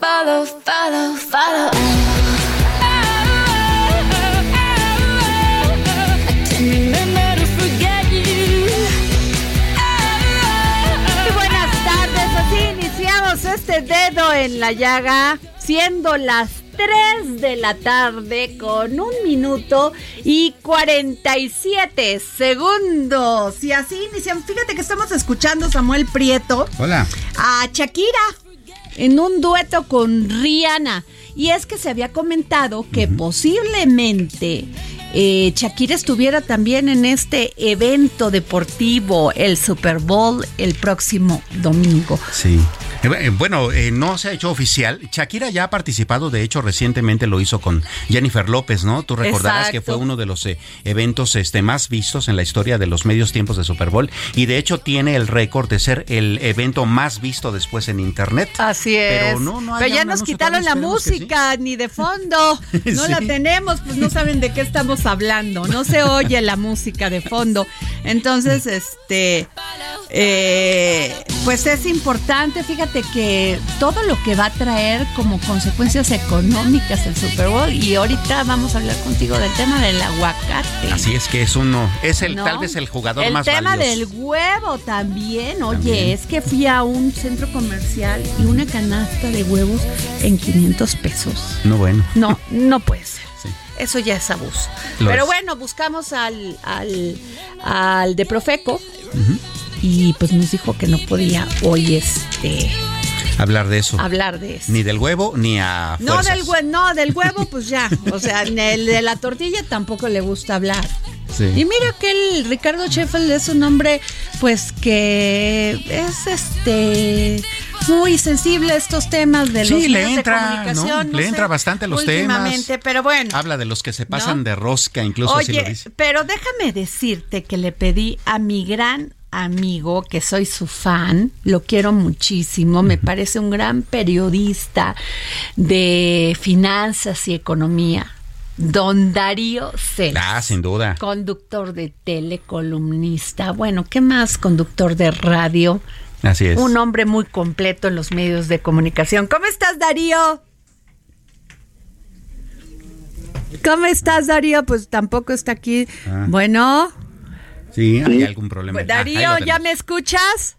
Follow, follow, follow. Muy buenas tardes, así iniciamos este dedo en la llaga, siendo las 3 de la tarde con un minuto y 47 segundos. Y así iniciamos. Fíjate que estamos escuchando Samuel Prieto. Hola. A Shakira en un dueto con Rihanna. Y es que se había comentado que posiblemente eh, Shakira estuviera también en este evento deportivo, el Super Bowl, el próximo domingo. Sí. Eh, bueno, eh, no se ha hecho oficial. Shakira ya ha participado, de hecho, recientemente lo hizo con Jennifer López, ¿no? Tú recordarás que fue uno de los eh, eventos este, más vistos en la historia de los medios tiempos de Super Bowl y de hecho tiene el récord de ser el evento más visto después en Internet. Así es. Pero, no, no Pero ya nos quitaron la música, ni de fondo. No la tenemos, pues no saben de qué estamos hablando. No se oye la música de fondo. Entonces, este, pues es importante, fíjate que todo lo que va a traer como consecuencias económicas el Super Bowl y ahorita vamos a hablar contigo del tema del aguacate. Así es que es uno, es el tal vez el jugador más El tema valioso. del huevo también. Oye, es que fui a un centro comercial y una canasta de huevos en 500 pesos. No bueno. No, no puede ser. Sí. Eso ya es abuso. Lo Pero es. bueno, buscamos al, al, al de Profeco y pues nos dijo que no podía hoy este Hablar de eso. hablar de eso. Ni del huevo ni a No del, hue- no, del huevo, pues ya. O sea, el de la tortilla tampoco le gusta hablar. Sí. Y mira que el Ricardo Sheffield es un hombre, pues que es este muy sensible a estos temas de Sí, los le medios entra, de comunicación. ¿no? no Le sé, entra bastante a los últimamente, temas. pero bueno. Habla de los que se pasan ¿No? de rosca, incluso así lo dice. pero déjame decirte que le pedí a mi gran amigo, que soy su fan, lo quiero muchísimo, me parece un gran periodista de finanzas y economía, don Darío Celis. Ah, sin duda. Conductor de tele, columnista, bueno, ¿qué más? Conductor de radio, Así es. un hombre muy completo en los medios de comunicación. ¿Cómo estás, Darío? ¿Cómo estás, Darío? Pues tampoco está aquí. Ah. Bueno, Sí, hay algún problema. pues, Ah, Darío, ¿ya me escuchas?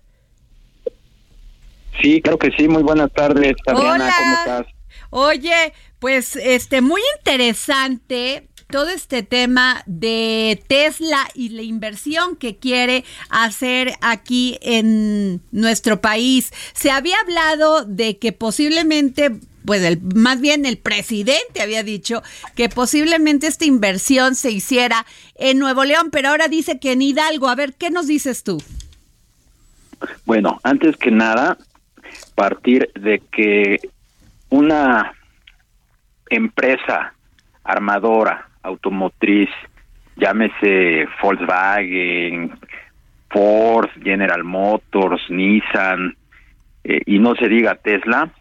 Sí, claro que sí. Muy buenas tardes, Adriana. Hola. ¿Cómo estás? Oye, pues este muy interesante todo este tema de Tesla y la inversión que quiere hacer aquí en nuestro país. Se había hablado de que posiblemente pues el, más bien el presidente había dicho que posiblemente esta inversión se hiciera en Nuevo León, pero ahora dice que en Hidalgo. A ver, ¿qué nos dices tú? Bueno, antes que nada, partir de que una empresa armadora automotriz, llámese Volkswagen, Ford, General Motors, Nissan, eh, y no se diga Tesla,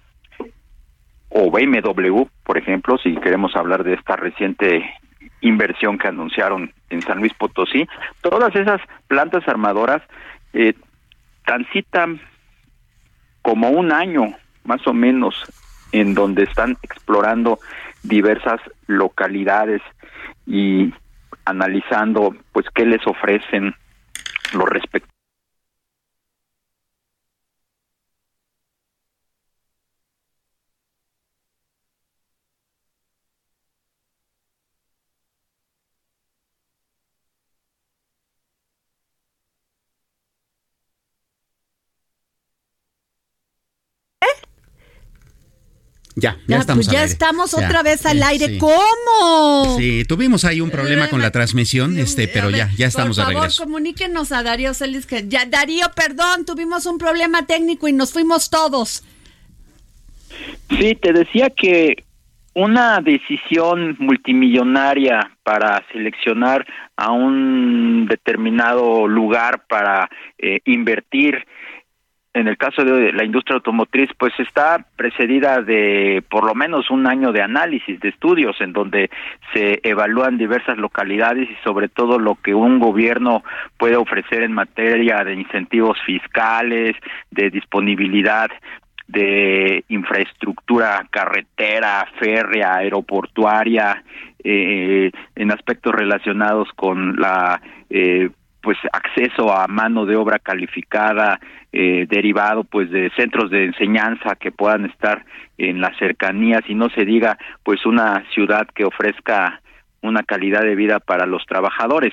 o BMW, por ejemplo, si queremos hablar de esta reciente inversión que anunciaron en San Luis Potosí, todas esas plantas armadoras eh, transitan como un año más o menos en donde están explorando diversas localidades y analizando pues qué les ofrecen los respectivos Ya, ya, estamos pues ya estamos otra vez al aire. ¿Cómo? Sí, tuvimos ahí un problema con la transmisión, este, pero ya, ya estamos de regreso. Por favor, comuníquenos a Darío Celis que ya, Darío, perdón, tuvimos un problema técnico y nos fuimos todos. Sí, te decía que una decisión multimillonaria para seleccionar a un determinado lugar para eh, invertir en el caso de la industria automotriz, pues está precedida de por lo menos un año de análisis, de estudios, en donde se evalúan diversas localidades y sobre todo lo que un gobierno puede ofrecer en materia de incentivos fiscales, de disponibilidad de infraestructura carretera, férrea, aeroportuaria, eh, en aspectos relacionados con la eh, pues acceso a mano de obra calificada eh, derivado pues de centros de enseñanza que puedan estar en las cercanías y no se diga pues una ciudad que ofrezca una calidad de vida para los trabajadores.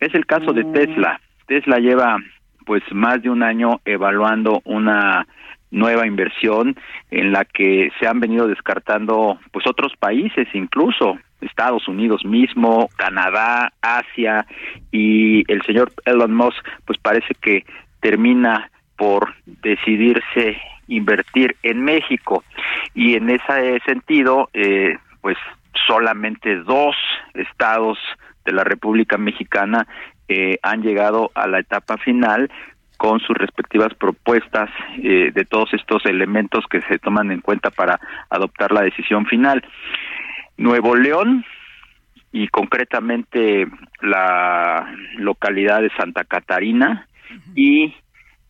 Es el caso de mm. Tesla. Tesla lleva pues más de un año evaluando una nueva inversión en la que se han venido descartando pues otros países incluso Estados Unidos mismo, Canadá, Asia y el señor Elon Musk pues parece que termina por decidirse invertir en México y en ese sentido eh, pues solamente dos estados de la República Mexicana eh, han llegado a la etapa final con sus respectivas propuestas eh, de todos estos elementos que se toman en cuenta para adoptar la decisión final. Nuevo León y concretamente la localidad de Santa Catarina y,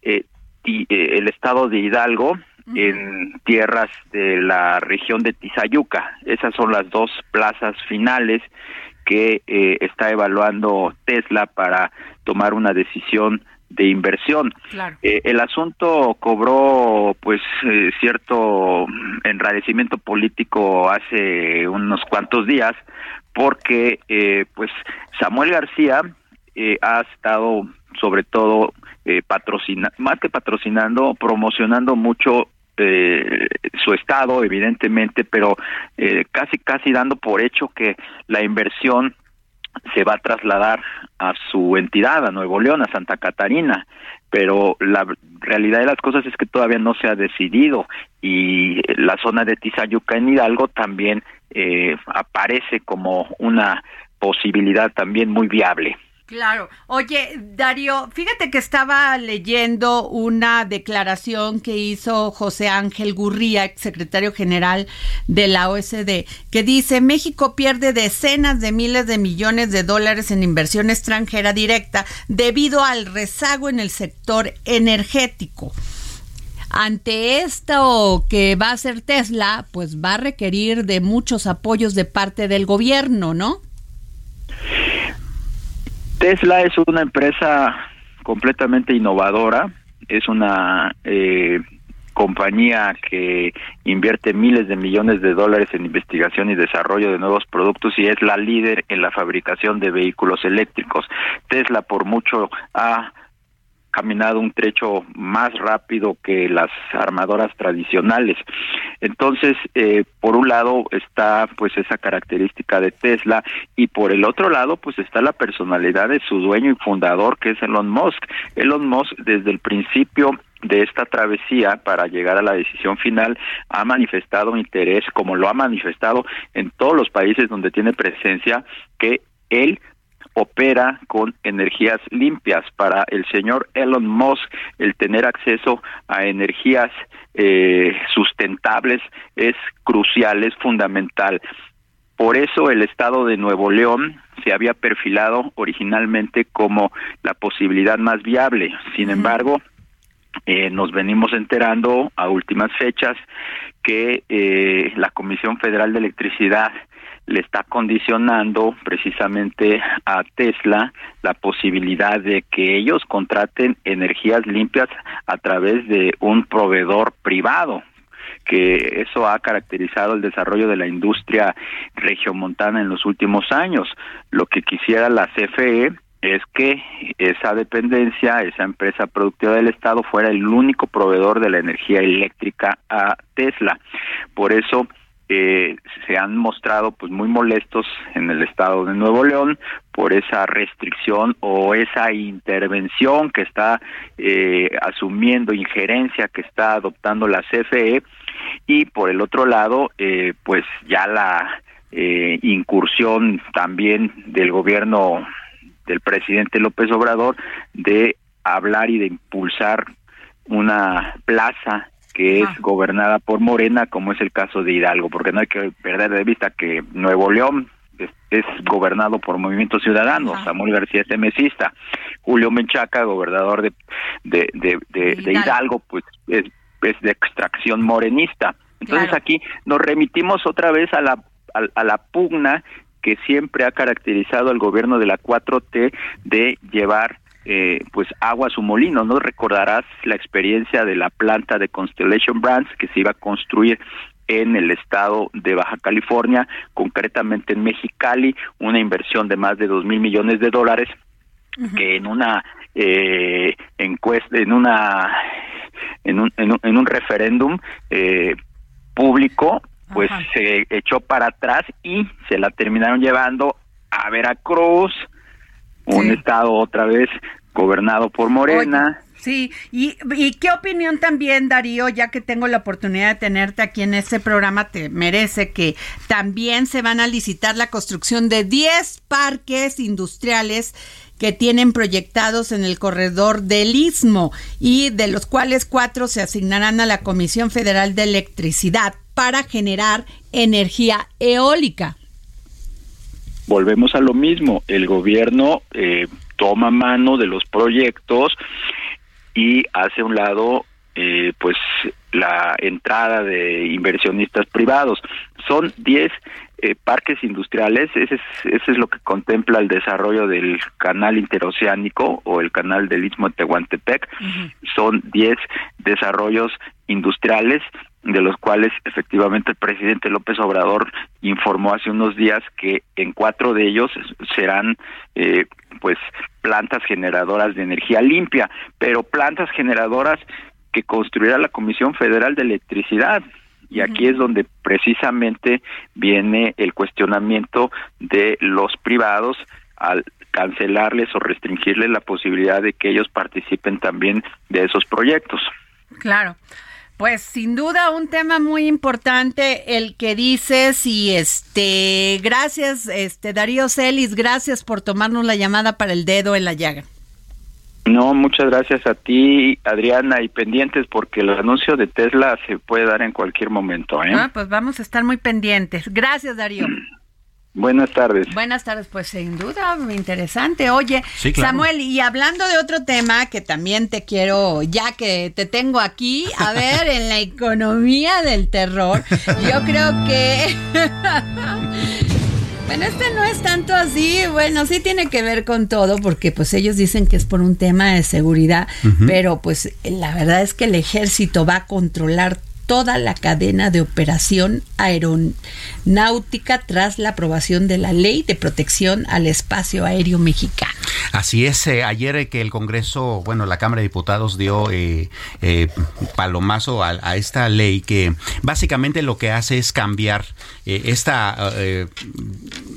eh, eh, el estado de Hidalgo en tierras de la región de Tizayuca. Esas son las dos plazas finales que está evaluando Tesla para tomar una decisión de inversión. Eh, el asunto cobró pues eh, cierto enradecimiento político hace unos cuantos días porque eh, pues Samuel García ha estado sobre todo patrocinando, más que patrocinando, promocionando mucho su estado, evidentemente, pero casi casi dando por hecho que la inversión se va a trasladar a su entidad, a Nuevo León, a Santa Catarina, pero la realidad de las cosas es que todavía no se ha decidido y la zona de Tizayuca en Hidalgo también eh, aparece como una posibilidad también muy viable. Claro. Oye, Darío, fíjate que estaba leyendo una declaración que hizo José Ángel Gurría, secretario general de la OSD, que dice, México pierde decenas de miles de millones de dólares en inversión extranjera directa debido al rezago en el sector energético. Ante esto que va a hacer Tesla, pues va a requerir de muchos apoyos de parte del gobierno, ¿no? Tesla es una empresa completamente innovadora, es una eh, compañía que invierte miles de millones de dólares en investigación y desarrollo de nuevos productos y es la líder en la fabricación de vehículos eléctricos. Tesla por mucho ha caminado un trecho más rápido que las armadoras tradicionales. Entonces, eh, por un lado está pues esa característica de Tesla y por el otro lado pues está la personalidad de su dueño y fundador que es Elon Musk. Elon Musk desde el principio de esta travesía para llegar a la decisión final ha manifestado interés, como lo ha manifestado en todos los países donde tiene presencia, que él opera con energías limpias. Para el señor Elon Musk, el tener acceso a energías eh, sustentables es crucial, es fundamental. Por eso el estado de Nuevo León se había perfilado originalmente como la posibilidad más viable. Sin embargo, eh, nos venimos enterando a últimas fechas que eh, la Comisión Federal de Electricidad le está condicionando precisamente a Tesla la posibilidad de que ellos contraten energías limpias a través de un proveedor privado que eso ha caracterizado el desarrollo de la industria regiomontana en los últimos años. Lo que quisiera la CFE es que esa dependencia, esa empresa productiva del Estado fuera el único proveedor de la energía eléctrica a Tesla. Por eso eh, se han mostrado pues muy molestos en el estado de Nuevo León por esa restricción o esa intervención que está eh, asumiendo injerencia que está adoptando la CFE y por el otro lado eh, pues ya la eh, incursión también del gobierno del presidente López Obrador de hablar y de impulsar una plaza que es gobernada por Morena, como es el caso de Hidalgo, porque no hay que perder de vista que Nuevo León es, gobernado por Movimiento Ciudadano, Samuel García es temesista, Julio Menchaca, gobernador de, de, de, Hidalgo. pues es, es, de extracción morenista. Entonces aquí nos remitimos otra vez a la, a la pugna que siempre ha caracterizado al gobierno de la 4T de llevar eh, pues agua a su molino. No recordarás la experiencia de la planta de Constellation Brands que se iba a construir en el estado de Baja California, concretamente en Mexicali, una inversión de más de dos mil millones de dólares, que en una eh, encuesta, en una en un, en un, referéndum eh, público, pues se echó para atrás y se la terminaron llevando a Veracruz, un estado otra vez gobernado por Morena. sí, y, y, qué opinión también, Darío, ya que tengo la oportunidad de tenerte aquí en este programa, te merece que también se van a licitar la construcción de 10 parques industriales que tienen proyectados en el corredor del Istmo y de los cuales cuatro se asignarán a la Comisión Federal de Electricidad para generar energía eólica. Volvemos a lo mismo, el gobierno eh, toma mano de los proyectos y hace un lado eh, pues la entrada de inversionistas privados. Son 10 eh, parques industriales, ese es, ese es lo que contempla el desarrollo del canal interoceánico o el canal del Istmo de Tehuantepec. Son 10 desarrollos industriales de los cuales efectivamente el presidente López Obrador informó hace unos días que en cuatro de ellos serán eh, pues plantas generadoras de energía limpia, pero plantas generadoras que construirá la Comisión Federal de Electricidad. Y aquí es donde precisamente viene el cuestionamiento de los privados al cancelarles o restringirles la posibilidad de que ellos participen también de esos proyectos. Claro. Pues sin duda un tema muy importante el que dices y este gracias este Darío Celis, gracias por tomarnos la llamada para el dedo en la llaga. No, muchas gracias a ti, Adriana, y pendientes porque el anuncio de Tesla se puede dar en cualquier momento. ¿eh? Ah, pues vamos a estar muy pendientes. Gracias, Darío. Buenas tardes. Buenas tardes, pues sin duda, interesante. Oye, Samuel, y hablando de otro tema que también te quiero, ya que te tengo aquí, a ver, en la economía del terror, yo creo que... Bueno, este no es tanto así, bueno, sí tiene que ver con todo, porque pues ellos dicen que es por un tema de seguridad, pero pues la verdad es que el ejército va a controlar toda la cadena de operación aeronáutica tras la aprobación de la Ley de Protección al Espacio Aéreo Mexicano. Así es, eh, ayer que el Congreso, bueno, la Cámara de Diputados dio eh, eh, palomazo a, esta ley que básicamente lo que hace es cambiar esta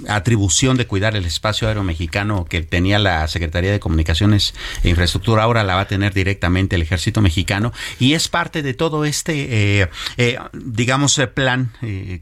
atribución de cuidar el espacio aéreo mexicano que tenía la Secretaría de Comunicaciones e Infraestructura, ahora la va a tener directamente el Ejército Mexicano y es parte de todo este, digamos, plan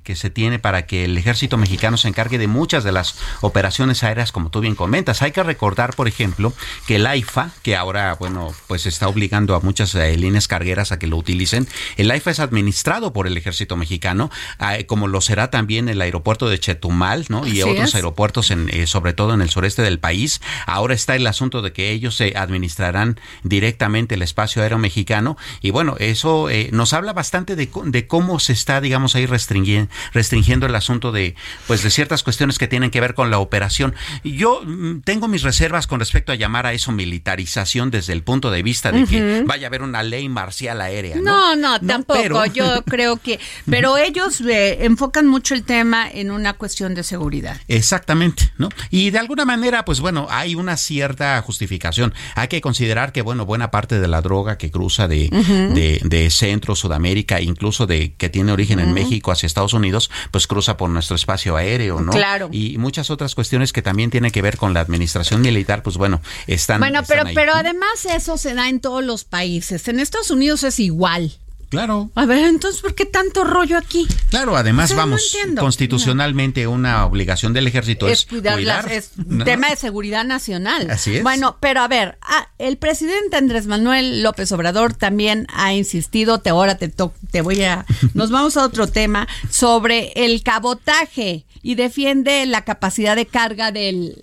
que se tiene para que el Ejército Mexicano se encargue de muchas de las operaciones aéreas, como tú bien comentas. Hay que recordar, por ejemplo, que el AIFA, que ahora, bueno, pues está obligando a muchas eh, líneas cargueras a que lo utilicen, el AIFA es administrado por el ejército mexicano, ah, como lo será también el aeropuerto de Chetumal, ¿no? Y otros aeropuertos, en, eh, sobre todo en el sureste del país. Ahora está el asunto de que ellos se administrarán directamente el espacio aéreo mexicano. Y bueno, eso eh, nos habla bastante de, de, cómo se está, digamos, ahí restringiendo, restringiendo el asunto de, pues, de ciertas cuestiones que tienen que ver con la operación. Yo mm, tengo mis reservas con respecto a llamar a eso militarización desde el punto de vista de que vaya a haber una ley marcial aérea. No, no, tampoco. Yo creo que, pero ellos eh, enfocan mucho el tema en una cuestión de seguridad. Exactamente, ¿no? Y de alguna manera, pues bueno, hay una cierta justificación. Hay que considerar que, bueno, buena parte de la droga que cruza de, de, Centro, Sudamérica, incluso de que tiene origen en México hacia Estados Unidos, pues cruza por nuestro espacio aéreo, ¿no? Claro. Y muchas otras cuestiones que también tienen que ver con la administración militar, pues bueno, están. Bueno, pero, pero además eso se da en todos los países. En Estados Unidos es igual. Claro. A ver, entonces, ¿por qué tanto rollo aquí? Claro, además, vamos, constitucionalmente una obligación del ejército es, cuidar. es tema de seguridad nacional. Así es. Bueno, pero a ver, ah, el presidente Andrés Manuel López Obrador también ha insistido, te, ahora te, te voy a... Nos vamos a otro tema sobre el cabotaje y defiende la capacidad de carga del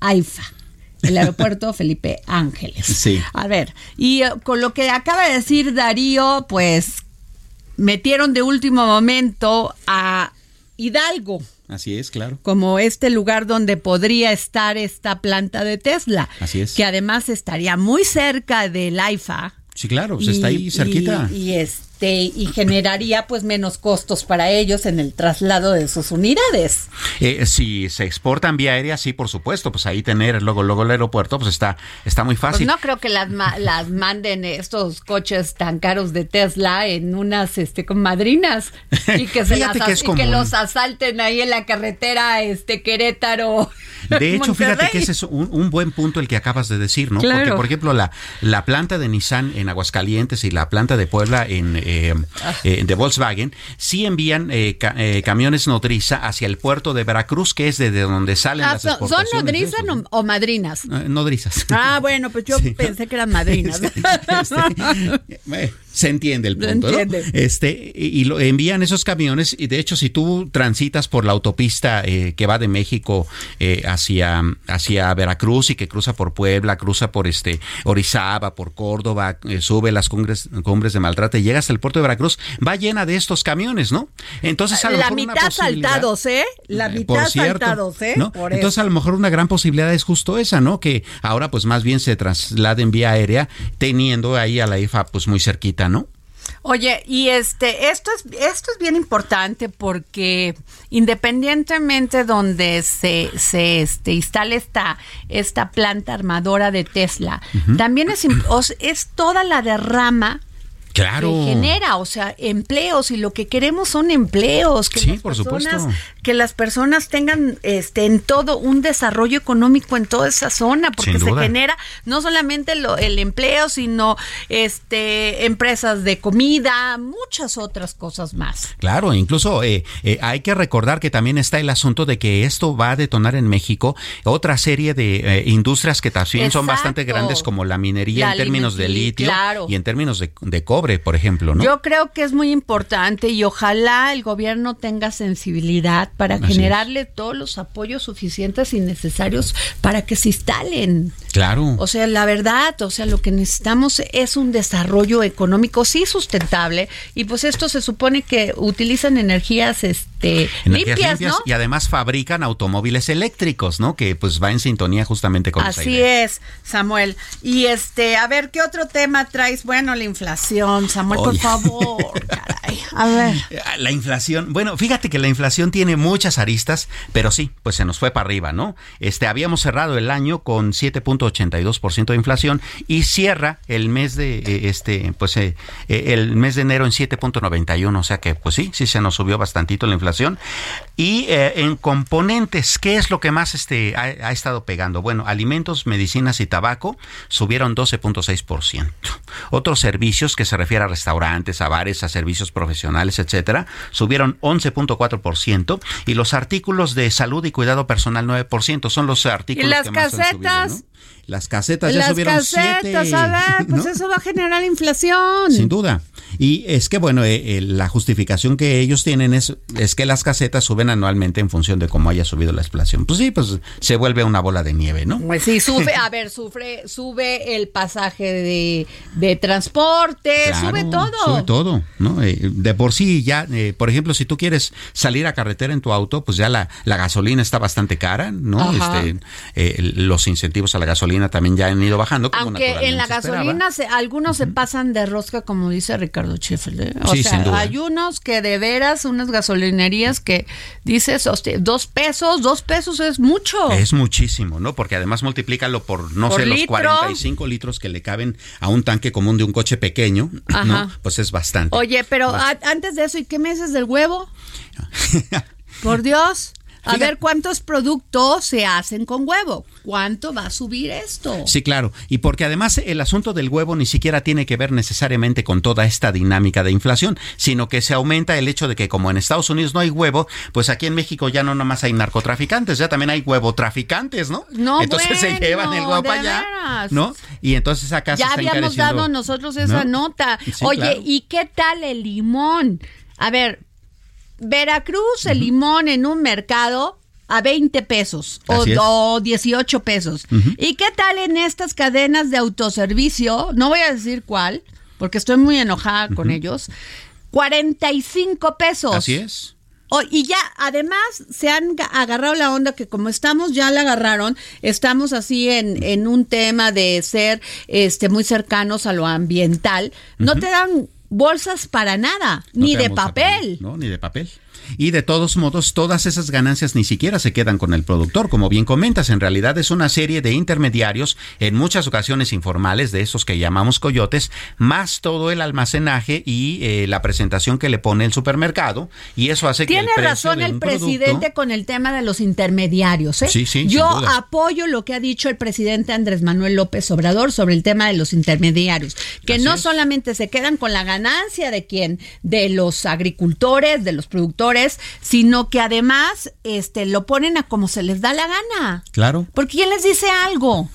AIFA el aeropuerto Felipe Ángeles. Sí. A ver, y eh, con lo que acaba de decir Darío, pues metieron de último momento a Hidalgo. Así es, claro. Como este lugar donde podría estar esta planta de Tesla. Así es. Que además estaría muy cerca del AIFA. Sí, claro, pues está ahí cerquita. Y, y, es, este, y generaría pues menos costos para ellos en el traslado de sus unidades. Eh, si se exportan vía aérea, sí, por supuesto, pues ahí tener luego luego el aeropuerto, pues está está muy fácil. Pues no creo que las las manden estos coches tan caros de Tesla en unas este con madrinas y que se las, y que los asalten ahí en la carretera este Querétaro. De hecho, fíjate que ese es un, buen punto el que acabas de decir, ¿no? Porque por ejemplo la la planta de Nissan en Aguascalientes y la planta de Puebla en eh, eh, de Volkswagen, sí envían eh, eh, camiones nodriza hacia el puerto de Veracruz, que es de donde salen ah, las exportaciones. ¿Son nodrizas o madrinas? nodrizas. Ah, bueno, pues yo pensé que eran madrinas. Este, se entiende el punto, ¿no? Este, y, lo envían esos camiones, y de hecho, si tú transitas por la autopista que va de México hacia, hacia Veracruz y que cruza por Puebla, cruza por este Orizaba, por Córdoba, sube las cumbres, cumbres de Maltrata y llega hasta el puerto de Veracruz, va llena de estos camiones, ¿no? Entonces, a lo la mitad saltados, ¿eh? La eh, mitad saltados, ¿eh? Entonces, a lo mejor una gran posibilidad es justo esa, ¿no? Que ahora, pues más bien se trasladen vía aérea, teniendo ahí a la IFA, pues muy cerquita, ¿no? Oye, y este, esto es, esto es bien importante porque independientemente donde se, se este, instale esta, esta planta armadora de Tesla, también es, es toda la derrama claro. genera, o sea, empleos y lo que queremos son empleos, que sí, las por personas, supuesto. que las personas tengan este en todo un desarrollo económico en toda esa zona, porque se genera no solamente lo, el empleo, sino este empresas de comida, muchas otras cosas más. Claro, incluso eh, eh, hay que recordar que también está el asunto de que esto va a detonar en México otra serie de eh, industrias que también son bastante grandes como la minería en términos de litio y en términos de, de cobre por ejemplo, ¿no? Yo creo que es muy importante y ojalá el gobierno tenga sensibilidad para generarle todos los apoyos suficientes y necesarios para que se instalen. Claro. O sea, la verdad, o sea, lo que necesitamos es un desarrollo económico sí sustentable y pues esto se supone que utilizan energías este limpias, ¿no? y además fabrican automóviles eléctricos, ¿no? Que pues va en sintonía justamente con Así es, Samuel. Y este, a ver, ¿qué otro tema traes? Bueno, la inflación inflación, Samuel, por favor, caray. A ver. La inflación, bueno, fíjate que la inflación tiene muchas aristas, pero sí, pues se nos fue para arriba, ¿no? Este, habíamos cerrado el año con 7.82% de inflación y cierra el mes de, eh, este, pues eh, eh, el mes de enero en 7.91, o sea que, pues sí, sí se nos subió bastantito la inflación. Y en componentes, ¿qué es lo que más este, ha, ha estado pegando? Bueno, alimentos, medicinas y tabaco subieron 12.6%. Otros servicios que se refiere a restaurantes, a bares, a servicios profesionales, etcétera, subieron 11.4% y los artículos de salud y cuidado personal 9%. Son los artículos ¿Y las que más casetas? han subido, ¿no? Las casetas ya Las subieron casetas, siete, a ver, pues ¿no? eso va a generar inflación. Sin duda. Y es que, bueno, eh, eh, la justificación que ellos tienen es, es que las casetas suben anualmente en función de cómo haya subido la inflación. Pues sí, pues se vuelve una bola de nieve, ¿no? Pues sí, sube, a ver, sufre, sube el pasaje de, de transporte, Claro, sube todo. Sube todo, ¿no? Eh, de por sí ya, eh, por ejemplo, si tú quieres salir a carretera en tu auto, pues ya la, la gasolina está bastante cara, ¿no? Este, los incentivos a la gasolina también ya han ido bajando. como Aunque en la se gasolina se- algunos se pasan de rosca, como dice Ricardo Schiffel. ¿eh? O Sí, sea, sin duda. hay unos que de veras, unas gasolinerías que dices, hostia, dos pesos, dos pesos es mucho. Es muchísimo, ¿no? Porque además multiplícalo por, no Por sé, los litro. 45 litros que le caben a un tanque común de un coche pequeño, Ajá. ¿no? Pues es bastante. Oye, pero antes de eso, ¿y qué me dices del huevo? Por Dios. A Fíjate- ver cuántos productos se hacen con huevo. ¿Cuánto va a subir esto? Sí, claro. Y porque además el asunto del huevo ni siquiera tiene que ver necesariamente con toda esta dinámica de inflación, sino que se aumenta el hecho de que como en Estados Unidos no hay huevo, pues aquí en México ya no nomás hay narcotraficantes, ya también hay huevo traficantes, ¿no? No, entonces se llevan el huevo para allá, veras. ¿no? Y entonces acá se ya está habíamos dado nosotros esa ¿no? nota. Sí, Oye, claro. ¿y qué tal el limón? A ver, Veracruz, el limón en un mercado a 20 pesos o, o 18 pesos. ¿Y qué tal en estas cadenas de autoservicio? No voy a decir cuál, porque estoy muy enojada con ellos. 45 pesos. Así es. Oh, y ya, además, se han ga- agarrado la onda que como estamos, ya la agarraron, estamos así en, en un tema de ser este muy cercanos a lo ambiental. No te dan bolsas para nada, No ni de papel. No, ni de papel. Y de todos modos, todas esas ganancias ni siquiera se quedan con el productor. Como bien comentas, en realidad es una serie de intermediarios, en muchas ocasiones informales, de esos que llamamos coyotes, más todo el almacenaje y eh, la presentación que le pone el supermercado. Y eso hace que Tiene razón el presidente producto- con el tema de los intermediarios. ¿eh? Sí, sí, Yo apoyo lo que ha dicho el presidente Andrés Manuel López Obrador sobre el tema de los intermediarios, que Así no es. solamente se quedan con la ganancia de quien, de los agricultores, de los productores, sino que además este, lo ponen a como se les da la gana. Claro. Porque ¿quién les dice algo?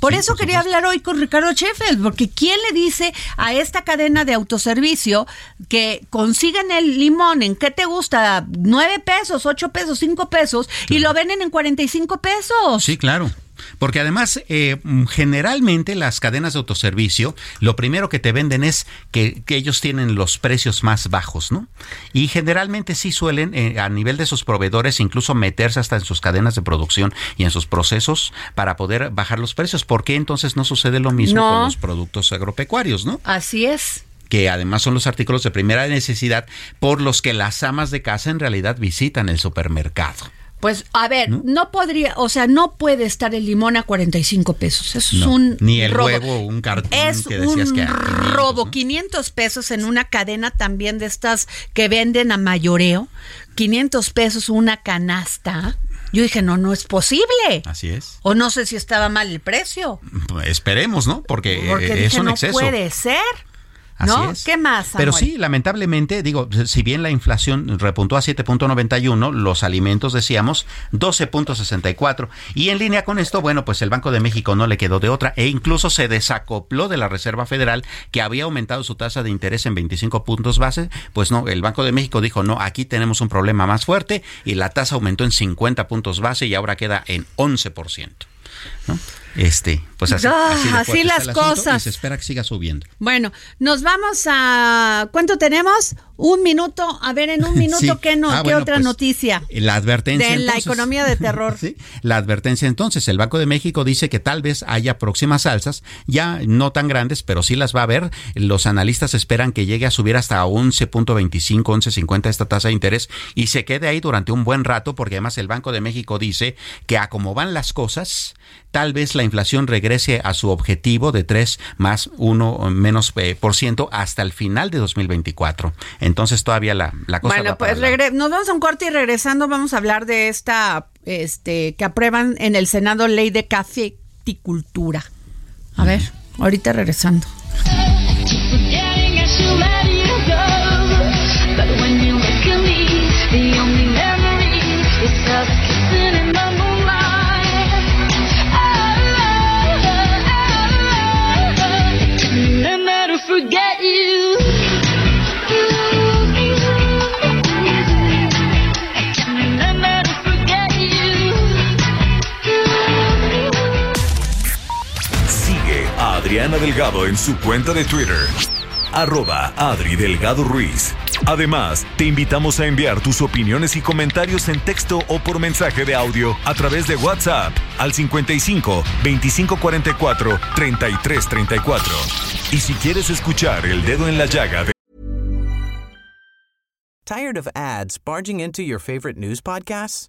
Por Sí, eso por quería hablar hoy con Ricardo Sheffield, porque ¿quién le dice a esta cadena de autoservicio que consigan el limón en qué te gusta? ¿Nueve pesos, ocho pesos, cinco pesos y lo venden en 45 pesos? Sí, claro. Porque además, eh, mm, generalmente las cadenas de autoservicio, lo primero que te venden es que, que ellos tienen los precios más bajos, ¿no? Y generalmente sí suelen, eh, a nivel de sus proveedores, incluso meterse hasta en sus cadenas de producción y en sus procesos para poder bajar los precios. ¿Por qué entonces no sucede lo mismo No. con los productos agropecuarios, ¿no? Así es. que además son los artículos de primera necesidad por los que las amas de casa en realidad visitan el supermercado. Pues a ver, ¿no? podría, o sea, no puede estar el limón a 45 pesos. Eso es No, un ni el robo. huevo, un cartón Es que decías un que a 500, robo, ¿no? 500 pesos en una cadena también de estas que venden a mayoreo. 500 pesos una canasta. Yo dije, no, no es posible. Así es. O no sé si estaba mal el precio. Esperemos, ¿no? Porque, Porque eh, dije, es un no exceso. puede ser. Así ¿No? es. ¿Qué más? Pero sí, lamentablemente, digo, si bien la inflación repuntó a 7.91, los alimentos decíamos 12.64. Y en línea con esto, bueno, pues el Banco de México no le quedó de otra e incluso se desacopló de la Reserva Federal que había aumentado su tasa de interés en 25 puntos base. Pues no, el Banco de México dijo, no, aquí tenemos un problema más fuerte y la tasa aumentó en 50 puntos base y ahora queda en 11%. ¿no? Este, pues así, ah, así, las cosas. se espera que siga subiendo. Bueno, nos vamos a ¿cuánto tenemos? Un minuto, a ver en un minuto qué no, ah, qué otra pues, noticia. La advertencia de la economía de terror. ¿sí? La advertencia entonces, el Banco de México dice que tal vez haya próximas alzas, ya no tan grandes, pero sí las va a haber. Los analistas esperan que llegue a subir hasta 11.25, 11.50 esta tasa de interés y se quede ahí durante un buen rato porque además el Banco de México dice que a como van las cosas, tal vez la inflación regrese a su objetivo de 3 más 1 menos eh, por ciento hasta el final de 2024. Entonces todavía la, la cosa Bueno, pues nos vamos a un corte y regresando vamos a hablar de esta este que aprueban en el Senado ley de cafeticultura. A ver, ahorita regresando. Adriana Delgado en su cuenta de Twitter. Arroba Adri Delgado Ruiz. Además, te invitamos a enviar tus opiniones y comentarios en texto o por mensaje de audio a través de WhatsApp al 55 2544 3334. Y si quieres escuchar El Dedo en la Llaga de Tired of ads barging into your favorite news podcasts?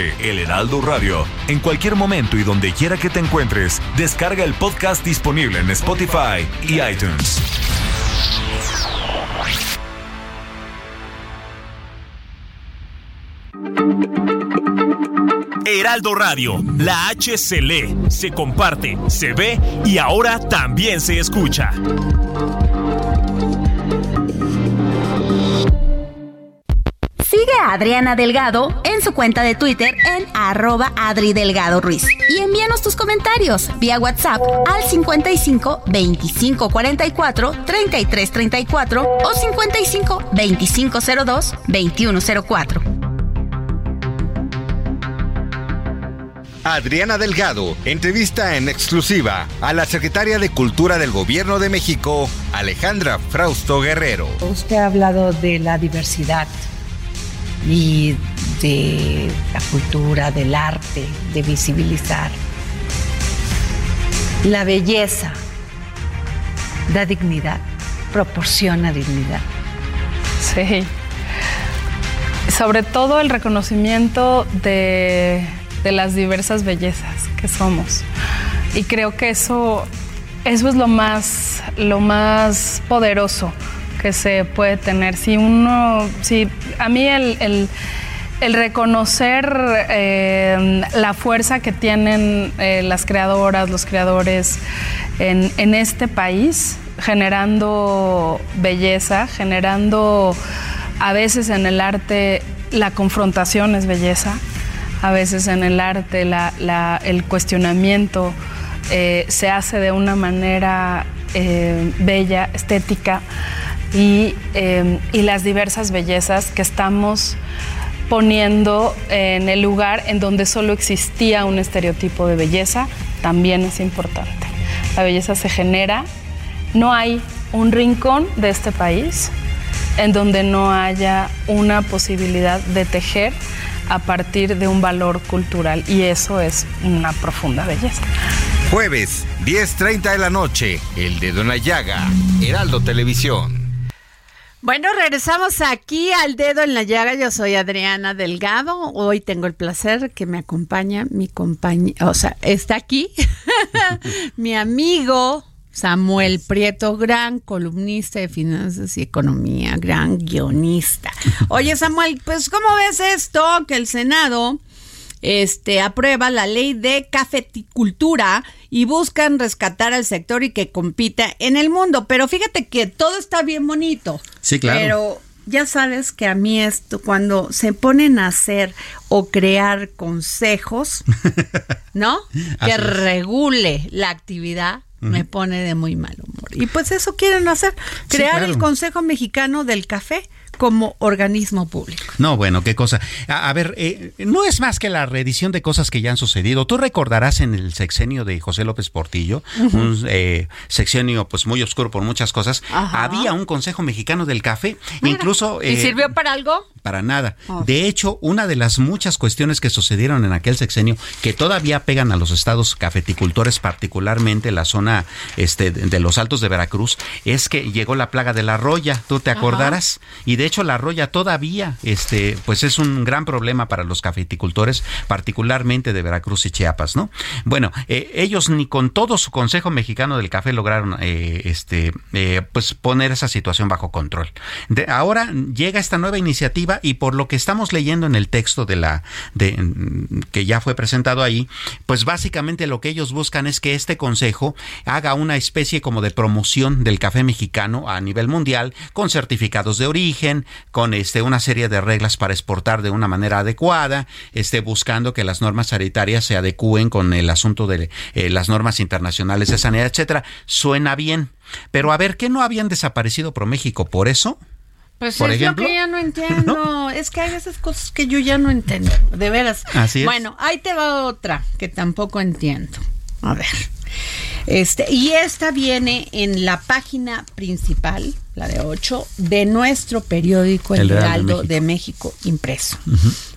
El Heraldo Radio, en cualquier momento y donde quiera que te encuentres, descarga el podcast disponible en Spotify y iTunes. Heraldo Radio, la H se lee, se comparte, se ve y ahora también se escucha. Sigue a Adriana Delgado en su cuenta de Twitter en arroba Adri Delgado Ruiz. Y envíanos tus comentarios vía WhatsApp al 55 25 44 33 34 o 55 25 02 21 04. Adriana Delgado entrevista en exclusiva a la secretaria de Cultura del Gobierno de México, Alejandra Frausto Guerrero. Usted ha hablado de la diversidad y de la cultura, del arte, de visibilizar. La belleza da dignidad, proporciona dignidad. Sí. Sobre todo el reconocimiento de, de las diversas bellezas que somos. Y creo que eso, eso es lo más, lo más poderoso que se puede tener. Si uno, si a mí el, reconocer eh, la fuerza que tienen eh, las creadoras, los creadores en, este país, generando belleza, generando a veces en el arte la confrontación es belleza, a veces en el arte el cuestionamiento eh, se hace de una manera bella, estética. Em, y, las diversas bellezas que estamos poniendo en el lugar en donde solo existía un estereotipo de belleza, también es importante. La belleza se genera, no hay un rincón de este país en donde no haya una posibilidad de tejer a partir de un valor cultural y eso es una profunda belleza. Jueves, 10.30 de la noche, El Dedo en la Llaga, Heraldo Televisión. Bueno, regresamos aquí al dedo en la llaga. Yo soy Adriana Delgado. Hoy tengo el placer que me acompaña mi compañero, o sea, está aquí mi amigo Samuel Prieto, gran columnista de finanzas y economía, gran guionista. Oye, Samuel, pues ¿cómo ves esto? Que el Senado este, aprueba la ley de cafeticultura y buscan rescatar al sector y que compita en el mundo. Pero fíjate que todo está bien bonito. Sí, claro. Pero ya sabes que a mí esto, cuando se ponen a hacer o crear consejos, ¿no? que regule la actividad, me pone de muy mal humor. Y pues eso quieren hacer, crear el Consejo Mexicano del Café como organismo público. No, bueno, qué cosa. A, ver, eh, no es más que la reedición de cosas que ya han sucedido. Tú recordarás en el sexenio de José López Portillo, un eh, sexenio pues muy oscuro por muchas cosas, había un Consejo Mexicano del Café, incluso... ¿Y eh, sirvió para algo? Para nada. Oh. De hecho, una de las muchas cuestiones que sucedieron en aquel sexenio que todavía pegan a los estados cafeticultores, particularmente la zona este, de los Altos de Veracruz, es que llegó la plaga de la roya, tú te acordarás, y de hecho la roya todavía este, pues es un gran problema para los cafeticultores, particularmente de Veracruz y Chiapas, ¿no? Bueno, eh, ellos ni con todo su Consejo Mexicano del Café lograron eh, este, eh, pues poner esa situación bajo control. De, ahora llega esta nueva iniciativa y por lo que estamos leyendo en el texto de la de que ya fue presentado ahí, pues básicamente lo que ellos buscan es que este consejo haga una especie como de promoción del café mexicano a nivel mundial con certificados de origen, con este una serie de reglas para exportar de una manera adecuada, esté buscando que las normas sanitarias se adecúen con el asunto de eh, las normas internacionales de sanidad, etcétera. Suena bien. Pero a ver, ¿qué no habían desaparecido por México por eso? Pues es lo que ya no entiendo. Es que hay esas cosas que yo ya no entiendo, de veras. Así es. Bueno, ahí te va otra que tampoco entiendo. A ver. Este, y esta viene en la página principal, la de 8, de nuestro periódico El, Heraldo de México, impreso.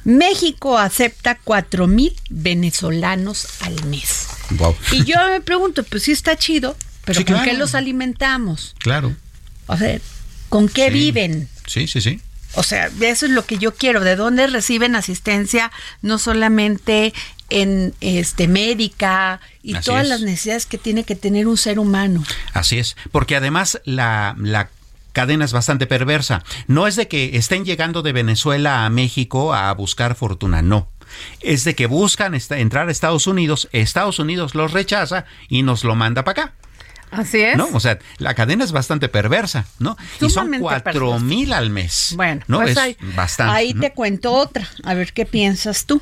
México acepta 4 mil venezolanos al mes. Wow. Y yo me pregunto, pues sí está chido, pero ¿con qué los alimentamos? Claro. O sea, ¿con qué viven? Sí, sí, sí. O sea, eso es lo que yo quiero, de dónde reciben asistencia, no solamente en este médica y todas las necesidades que tiene que tener un ser humano. Así es, porque además la, la cadena es bastante perversa. No es de que estén llegando de Venezuela a México a buscar fortuna, no. Es de que buscan entrar a Estados Unidos, Estados Unidos los rechaza y nos lo manda para acá. Así es. ¿No? O sea, la cadena es bastante perversa, ¿no? y son cuatro mil al mes. Bueno, ¿no? pues es ahí, bastante. Ahí te cuento otra, a ver qué piensas tú.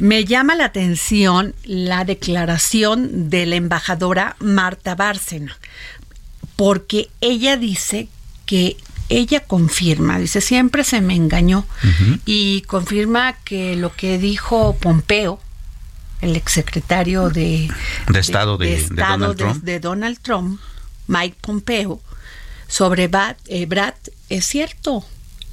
Me llama la atención la declaración de la embajadora Marta Bárcena, porque ella dice que ella confirma, dice, siempre se me engañó, y confirma que lo que dijo Pompeo, el exsecretario de, de Estado de, Donald, Trump. de, Donald Trump, Mike Pompeo, sobre Brad, eh, Brad es cierto.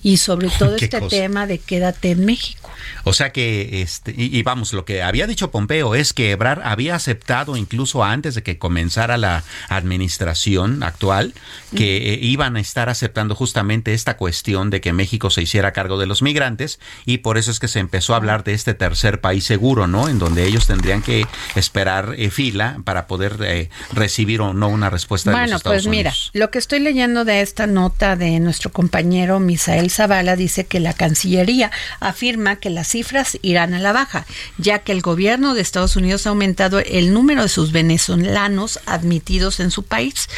Y sobre todo este tema de quédate en México. O sea que, este, y, vamos, lo que había dicho Pompeo es que Ebrard había aceptado incluso antes de que comenzara la administración actual que eh, iban a estar aceptando justamente esta cuestión de que México se hiciera cargo de los migrantes y por eso es que se empezó a hablar de este tercer país seguro, ¿no? En donde ellos tendrían que esperar eh, fila para poder eh, recibir o no una respuesta de los Estados pues mira, lo que estoy leyendo de esta nota de nuestro compañero Misael Zavala dice que la Cancillería afirma que las cifras irán a la baja, ya que el gobierno de Estados Unidos ha aumentado el número de sus venezolanos admitidos en su país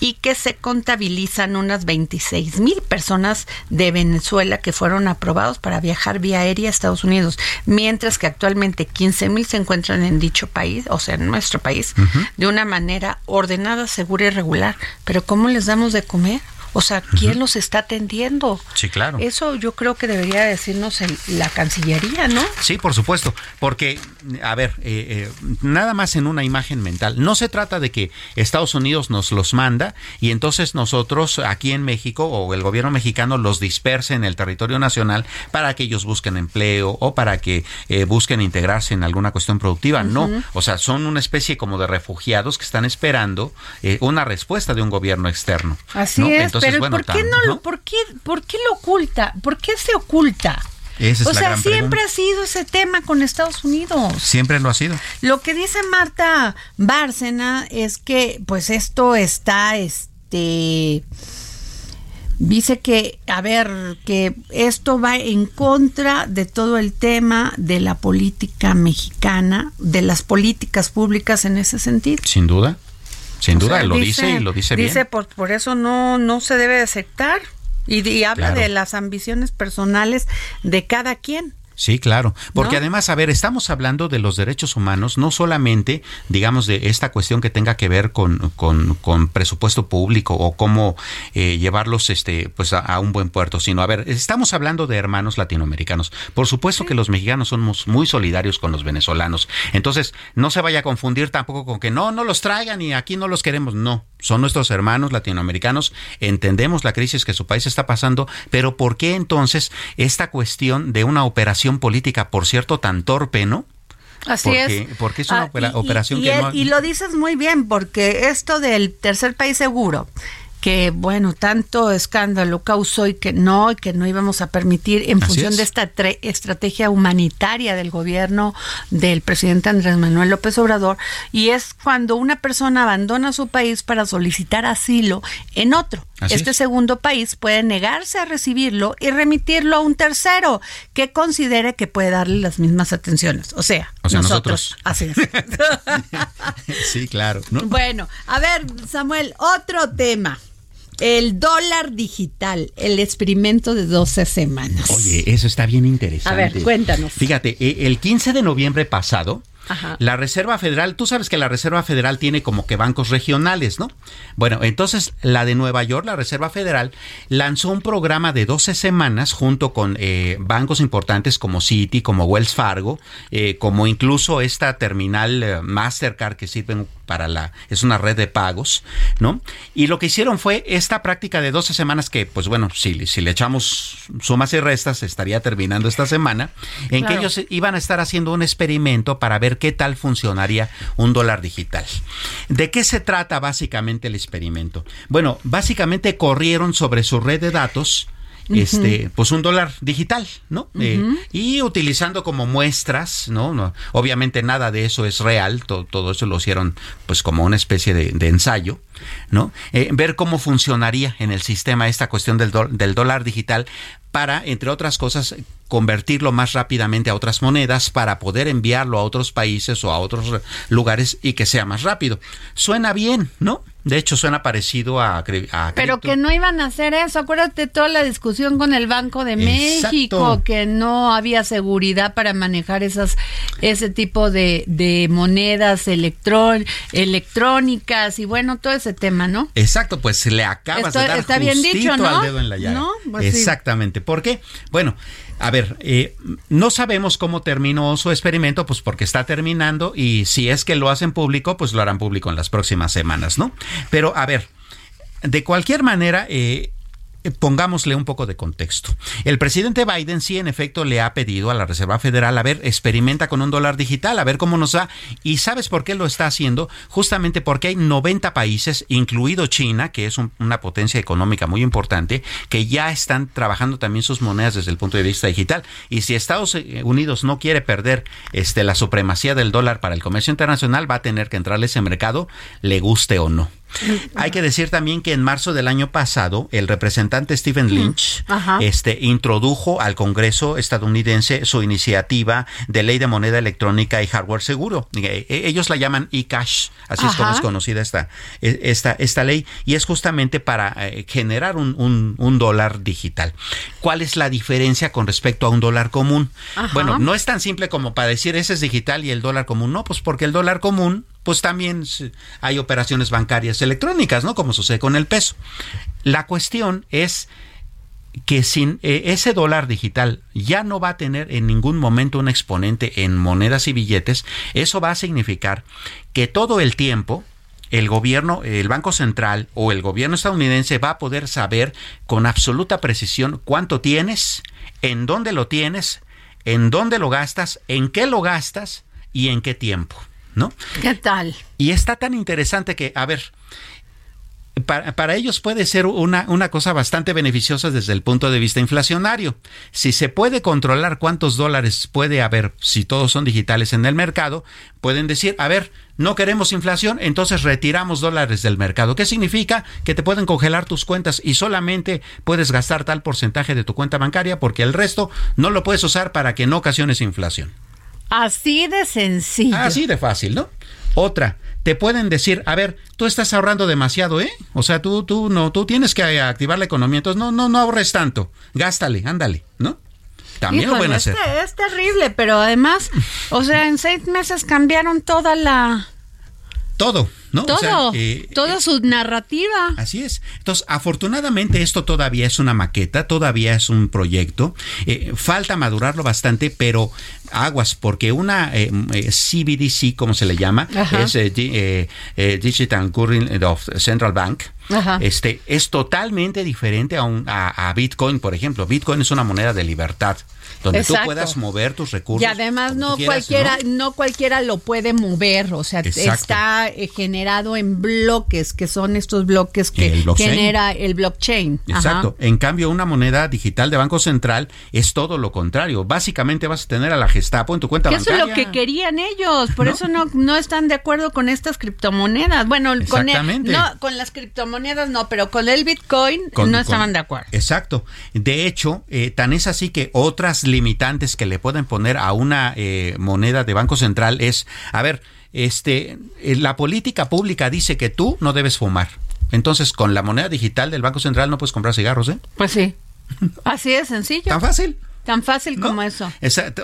y que se contabilizan unas 26 mil personas de Venezuela que fueron aprobados para viajar vía aérea a Estados Unidos, mientras que actualmente 15 mil se encuentran en dicho país, o sea, en nuestro país, de una manera ordenada, segura y regular. Pero ¿cómo les damos de comer? O sea, ¿quién los está atendiendo? Sí, claro. Eso yo creo que debería decirnos la Cancillería, ¿no? Sí, por supuesto, porque, a ver, eh, eh, nada más en una imagen mental. No se trata de que Estados Unidos nos los manda y entonces nosotros aquí en México o el gobierno mexicano los disperse en el territorio nacional para que ellos busquen empleo o para que eh, busquen integrarse en alguna cuestión productiva. No, o sea, son una especie como de refugiados que están esperando una respuesta de un gobierno externo. Así es pero ¿por qué no, lo, por qué, por qué lo oculta? ¿Por qué se oculta? o sea, siempre ha sido ese tema con Estados Unidos. Siempre lo ha sido. Lo que dice Marta Bárcena es que, pues, esto está, este, dice que, a ver, que esto va en contra de todo el tema de la política mexicana, de las políticas públicas en ese sentido. Sin duda. Sin duda, lo dice, y lo dice, bien. Dice, por, por eso no, no se debe aceptar. Y, habla de las ambiciones personales de cada quien. Sí, claro, porque además, a ver, estamos hablando de los derechos humanos, no solamente, digamos, de esta cuestión que tenga que ver con, con, presupuesto público o cómo eh, llevarlos este, pues a, un buen puerto, sino, a ver, estamos hablando de hermanos latinoamericanos. Por supuesto que los mexicanos somos muy solidarios con los venezolanos. Entonces, no se vaya a confundir tampoco con que no, no los traigan y aquí no los queremos. No, son nuestros hermanos latinoamericanos, entendemos la crisis que su país está pasando, pero ¿por qué entonces esta cuestión de una operación política, por cierto, tan torpe, ¿no? Así es. Porque es una ah, operación que no... Y lo dices muy bien, porque esto del tercer país seguro que bueno, tanto escándalo causó y que no, y que no íbamos a permitir en función de esta estrategia humanitaria del gobierno del presidente Andrés Manuel López Obrador, y es cuando una persona abandona su país para solicitar asilo en otro. este segundo país puede negarse a recibirlo y remitirlo a un tercero que considere que puede darle las mismas atenciones. O sea, nosotros. Así es. sí, claro. Bueno, a ver, Samuel, otro tema. El dólar digital, el experimento de 12 semanas. Oye, eso está bien interesante. A ver, cuéntanos. Fíjate, eh, el 15 de noviembre pasado, la Reserva Federal, tú sabes que la Reserva Federal tiene como que bancos regionales, ¿no? Bueno, entonces la de Nueva York, la Reserva Federal, lanzó un programa de 12 semanas junto con eh, bancos importantes como Citi, como Wells Fargo, eh, como incluso esta terminal eh, Mastercard que sirven para la, es una red de pagos, ¿no? Y lo que hicieron fue esta práctica de 12 semanas que, pues bueno, si, si le echamos sumas y restas, estaría terminando esta semana, en que ellos iban a estar haciendo un experimento para ver qué tal funcionaría un dólar digital. ¿De qué se trata básicamente el experimento? Bueno, básicamente corrieron sobre su red de datos este, pues un dólar digital, ¿no? Eh, y utilizando como muestras, ¿no? Obviamente nada de eso es real, todo, eso lo hicieron pues como una especie de, ensayo, ¿no? Eh, ver cómo funcionaría en el sistema esta cuestión del, del dólar digital para, entre otras cosas, convertirlo más rápidamente a otras monedas para poder enviarlo a otros países o a otros lugares y que sea más rápido. Suena bien, ¿no? De hecho, suena parecido a... Pero que no iban a hacer eso. Acuérdate toda la discusión con el Banco de México, que no había seguridad para manejar esas ese tipo de, de monedas electrón, electrónicas y bueno, todo ese tema, ¿no? Exacto, pues le acabas de dar está bien dicho, ¿no? al dedo en la llaga. Pues Exactamente. ¿Por qué? Bueno, a ver, eh, no sabemos cómo terminó su experimento, pues porque está terminando y si es que lo hacen público, pues lo harán público en las próximas semanas, ¿no? Pero a ver, de cualquier manera, eh, pongámosle un poco de contexto. El presidente Biden sí, en efecto, le ha pedido a la Reserva Federal, a ver, experimenta con un dólar digital, a ver cómo nos da. ¿Y sabes por qué lo está haciendo? Justamente porque hay 90 países, incluido China, que es una potencia económica muy importante, que ya están trabajando también sus monedas desde el punto de vista digital. Y si Estados Unidos no quiere perder este, la supremacía del dólar para el comercio internacional, va a tener que entrarle ese mercado, le guste o no. Hay que decir también que en marzo del año pasado el representante Stephen Lynch este, introdujo al Congreso estadounidense su iniciativa de ley de moneda electrónica y hardware seguro. E, e, ellos la llaman eCash, así es como es conocida esta, e, esta, esta ley, y es justamente para eh, generar un, un, dólar digital. ¿Cuál es la diferencia con respecto a un dólar común? Bueno, no es tan simple como para decir ese es digital y el dólar común. No, pues porque el dólar común pues también hay operaciones bancarias electrónicas, ¿no? Como sucede con el peso. La cuestión es que sin eh, ese dólar digital ya no va a tener en ningún momento un exponente en monedas y billetes, eso va a significar que todo el tiempo el gobierno, el Banco Central o el gobierno estadounidense va a poder saber con absoluta precisión cuánto tienes, en dónde lo tienes, en dónde lo gastas, en qué lo gastas y en qué tiempo. ¿No? ¿Qué tal? Y está tan interesante que, a ver, para, ellos puede ser una, una, cosa bastante beneficiosa desde el punto de vista inflacionario. Si se puede controlar cuántos dólares puede haber si todos son digitales en el mercado, pueden decir, a ver, no queremos inflación, entonces retiramos dólares del mercado. ¿Qué significa? Que te pueden congelar tus cuentas y solamente puedes gastar tal porcentaje de tu cuenta bancaria porque el resto no lo puedes usar para que no ocasiones inflación. Así de sencillo. Así de fácil, ¿no? Otra, te pueden decir, a ver, tú estás ahorrando demasiado, ¿eh? O sea, tú, tú no, tú tienes que activar la economía, entonces no, no, no ahorres tanto, gástale, ándale, ¿no? También lo pueden hacer. es terrible, pero además, o sea, en seis meses cambiaron toda la todo, ¿no? Todo, eh, toda eh, su narrativa. Así es. Entonces, afortunadamente esto todavía es una maqueta, todavía es un proyecto. Eh, falta madurarlo bastante, pero aguas, porque una CBDC, como se le llama, es Digital Currency of Central Bank. Este es totalmente diferente a, un, a Bitcoin, por ejemplo. Bitcoin es una moneda de libertad donde tú puedas mover tus recursos. Y además no cualquiera, ¿no? cualquiera lo puede mover, o sea, está eh, generado en bloques, que son estos bloques que genera el blockchain. Exacto. En cambio, una moneda digital de Banco Central es todo lo contrario. Básicamente vas a tener a la Gestapo en tu cuenta bancaria. Eso es lo que querían ellos, por eso no, no están de acuerdo con estas criptomonedas. Bueno, con, no, con las criptomonedas no, pero con el Bitcoin no estaban de acuerdo. Exacto. De hecho, eh, tan es así que otras limitantes que le pueden poner a una eh, moneda de Banco Central es, a ver, este, eh, la política pública dice que tú no debes fumar. Entonces, con la moneda digital del Banco Central no puedes comprar cigarros, ¿eh? Pues sí. Así de sencillo. Tan fácil. Tan fácil como eso.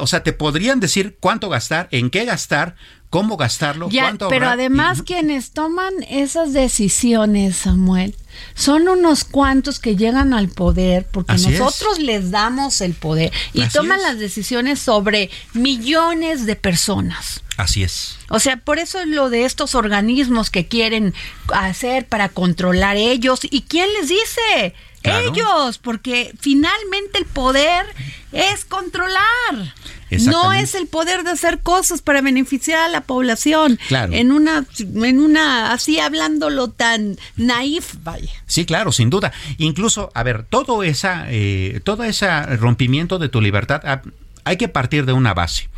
o sea, te podrían decir cuánto gastar, en qué gastar, cómo gastarlo, cuánto Pero además quienes toman esas decisiones, Samuel, son unos cuantos que llegan al poder porque nosotros les damos el poder y toman las decisiones sobre millones de personas. Así es. O sea, por eso es lo de estos organismos que quieren hacer para controlar ellos. ¿Y quién les dice? Ellos, porque finalmente el poder es controlar. No es el poder de hacer cosas para beneficiar a la población. Claro. En una, en una, así hablándolo tan naif, vaya. Sí, claro, sin duda. Incluso, a ver, todo esa, eh, todo ese rompimiento de tu libertad, ah, hay que partir de una base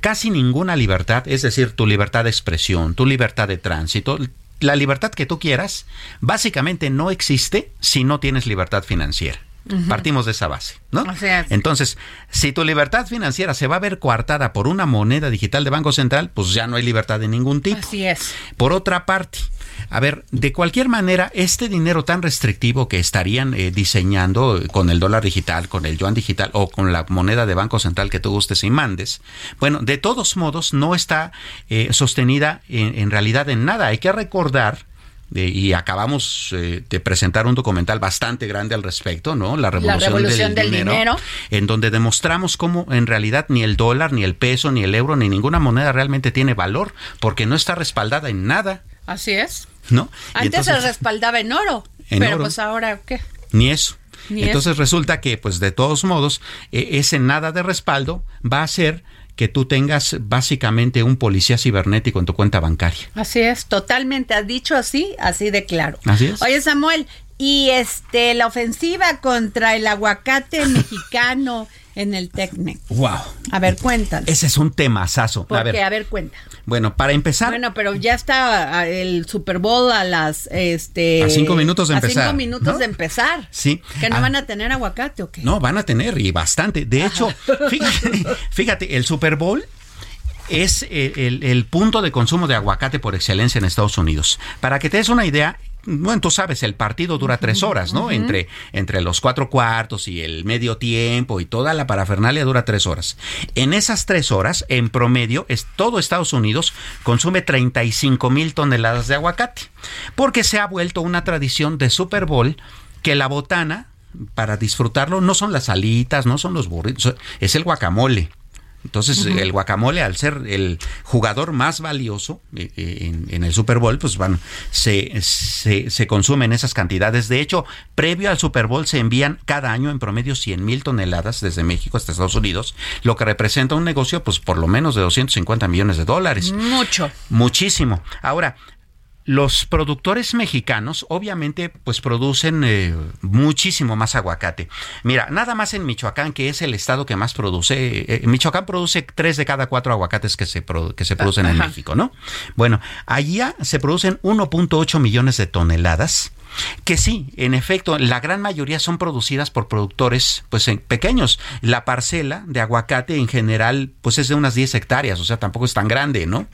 casi ninguna libertad, es decir, tu libertad de expresión, tu libertad de tránsito, la libertad que tú quieras, básicamente no existe si no tienes libertad financiera. Partimos de esa base, ¿no? Entonces, si tu libertad financiera se va a ver coartada por una moneda digital de Banco Central, pues ya no hay libertad de ningún tipo. Así es. Por otra parte, a ver, de cualquier manera, este dinero tan restrictivo que estarían eh, diseñando con el dólar digital, con el yuan digital o con la moneda de Banco Central que tú gustes y mandes, bueno, de todos modos no está eh, sostenida en realidad en nada. Hay que recordar y acabamos eh, de presentar un documental bastante grande al respecto, ¿no? La revolución, del, dinero, en donde demostramos cómo en realidad ni el dólar, ni el peso, ni el euro, ni ninguna moneda realmente tiene valor, porque no está respaldada en nada. Así es. ¿No? Antes se respaldaba en oro, pero pues ahora ¿qué? Ni eso. Entonces resulta que, pues de todos modos, e, ese nada de respaldo va a ser que tú tengas básicamente un policía cibernético en tu cuenta bancaria. Así es, totalmente. Has dicho así, así de claro. Así es. Oye, Samuel, y este la ofensiva contra el aguacate mexicano en el Tecne. Wow. A ver, cuéntanos. Ese es un temazazo. ¿Por a ver, A ver, cuenta. Bueno, para empezar. Bueno, pero ya está el Super Bowl a las este a cinco minutos de empezar. A cinco minutos de empezar. Sí. Que no ah. van a tener aguacate o qué. No, van a tener y bastante. De hecho, fíjate, fíjate, el Super Bowl es el, el, punto de consumo de aguacate por excelencia en Estados Unidos. Para que te des una idea, bueno, tú sabes, el partido dura tres horas, ¿no? entre, entre los cuatro cuartos y el medio tiempo y toda la parafernalia dura tres horas. En esas tres horas, en promedio, es, todo Estados Unidos consume 35 mil toneladas de aguacate, porque se ha vuelto una tradición de Super Bowl que la botana para disfrutarlo no son las alitas, no son los burritos, es el guacamole. Entonces, el guacamole, al ser el jugador más valioso eh, eh, en, el Super Bowl, pues bueno, se, se, se, consumen esas cantidades. De hecho, previo al Super Bowl se envían cada año en promedio 100 mil toneladas desde México hasta Estados Unidos, lo que representa un negocio, pues por lo menos de 250 millones de dólares. Mucho. Muchísimo. Ahora, los productores mexicanos obviamente pues producen eh, muchísimo más aguacate. Mira, nada más en Michoacán, que es el estado que más produce, eh, Michoacán produce tres de cada cuatro aguacates que se, que se producen en México, ¿no? Bueno, allá se producen 1.8 millones de toneladas Que sí, en efecto, la gran mayoría son producidas por productores pues pequeños. La parcela de aguacate en general pues es de unas 10 hectáreas, o sea, tampoco es tan grande, ¿no?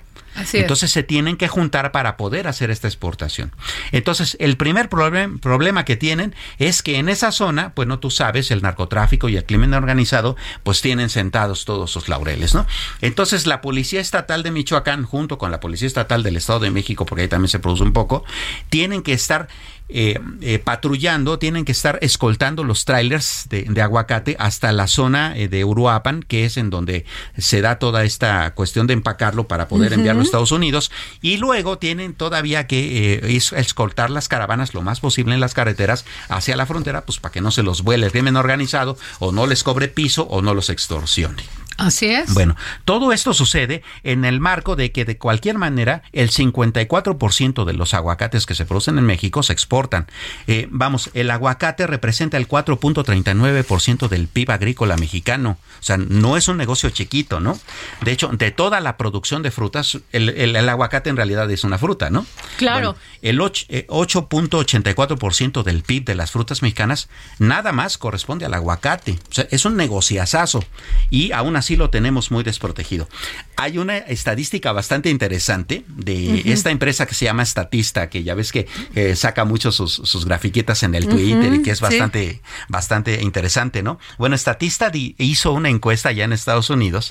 Entonces se tienen que juntar para poder hacer esta exportación. Entonces, el primer problema que tienen es que en esa zona, pues no tú sabes, el narcotráfico y el crimen organizado, pues tienen sentados todos sus laureles, ¿no? Entonces, la Policía Estatal de Michoacán, junto con la Policía Estatal del Estado de México, porque ahí también se produce un poco, tienen que estar eh, eh, patrullando, tienen que estar escoltando los trailers de, aguacate hasta la zona eh, de Uruapan, que es en donde se da toda esta cuestión de empacarlo para poder enviarlo a Estados Unidos. Y luego tienen todavía que escoltar las caravanas lo más posible en las carreteras hacia la frontera, pues para que no se los vuele el crimen organizado o no les cobre piso o no los extorsione. Así es. Bueno, todo esto sucede en el marco de que de cualquier manera el 54% de los aguacates que se producen en México se exportan. Eh, vamos, el aguacate representa el 4.39% del PIB agrícola mexicano. O sea, no es un negocio chiquito, ¿no? De hecho, de toda la producción de frutas, el, aguacate en realidad es una fruta, ¿no? Claro. el 8.84% eh, del PIB de las frutas mexicanas nada más corresponde al aguacate. O sea, es un negociazazo. Y aún así lo tenemos muy desprotegido. Hay una estadística bastante interesante de esta empresa que se llama Statista, que ya ves que eh, saca mucho sus, sus, grafiquitas en el Twitter y que es bastante, bastante interesante, ¿no? Bueno, Statista hizo una encuesta ya en Estados Unidos,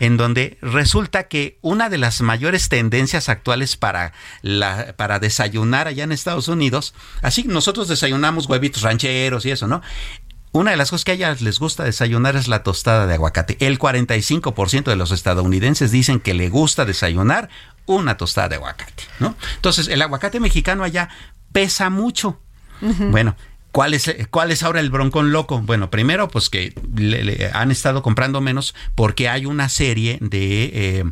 en donde resulta que una de las mayores tendencias actuales para, la, para desayunar allá en Estados Unidos, así nosotros desayunamos huevitos rancheros y eso, ¿no? Una de las cosas que a ellas les gusta desayunar es la tostada de aguacate. El 45% de los estadounidenses dicen que le gusta desayunar una tostada de aguacate, ¿no? Entonces, el aguacate mexicano allá pesa mucho. Bueno, ¿Cuál es, ¿Cuál es ahora el broncón loco? Bueno, primero, pues que le, han estado comprando menos porque hay una serie de eh,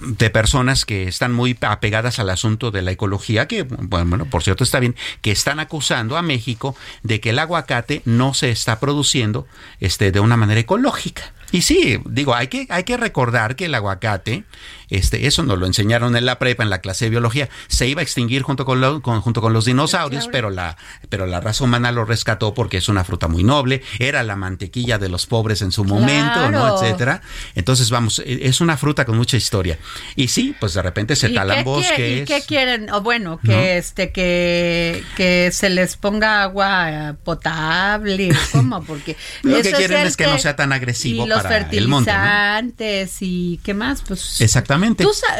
de personas que están muy apegadas al asunto de la ecología, que, bueno, por cierto está bien, que están acusando a México de que el aguacate no se está produciendo este, de una manera ecológica. Y sí, digo, hay que, hay que recordar que el aguacate, este, eso nos lo enseñaron en la prepa, en la clase de biología, se iba a extinguir junto con, junto con los dinosaurios, pero la, pero la raza humana lo rescató porque es una fruta muy noble, era la mantequilla de los pobres en su momento, ¿no? Etcétera. Entonces, vamos, e, es una fruta con mucha historia. Y sí, pues de repente se talan bosques. ¿Y qué quieren? O bueno, que este, que, que se les ponga agua potable, ¿cómo? Porque lo que quieren es que, no sea tan agresivo fertilizantes y qué más, pues exactamente.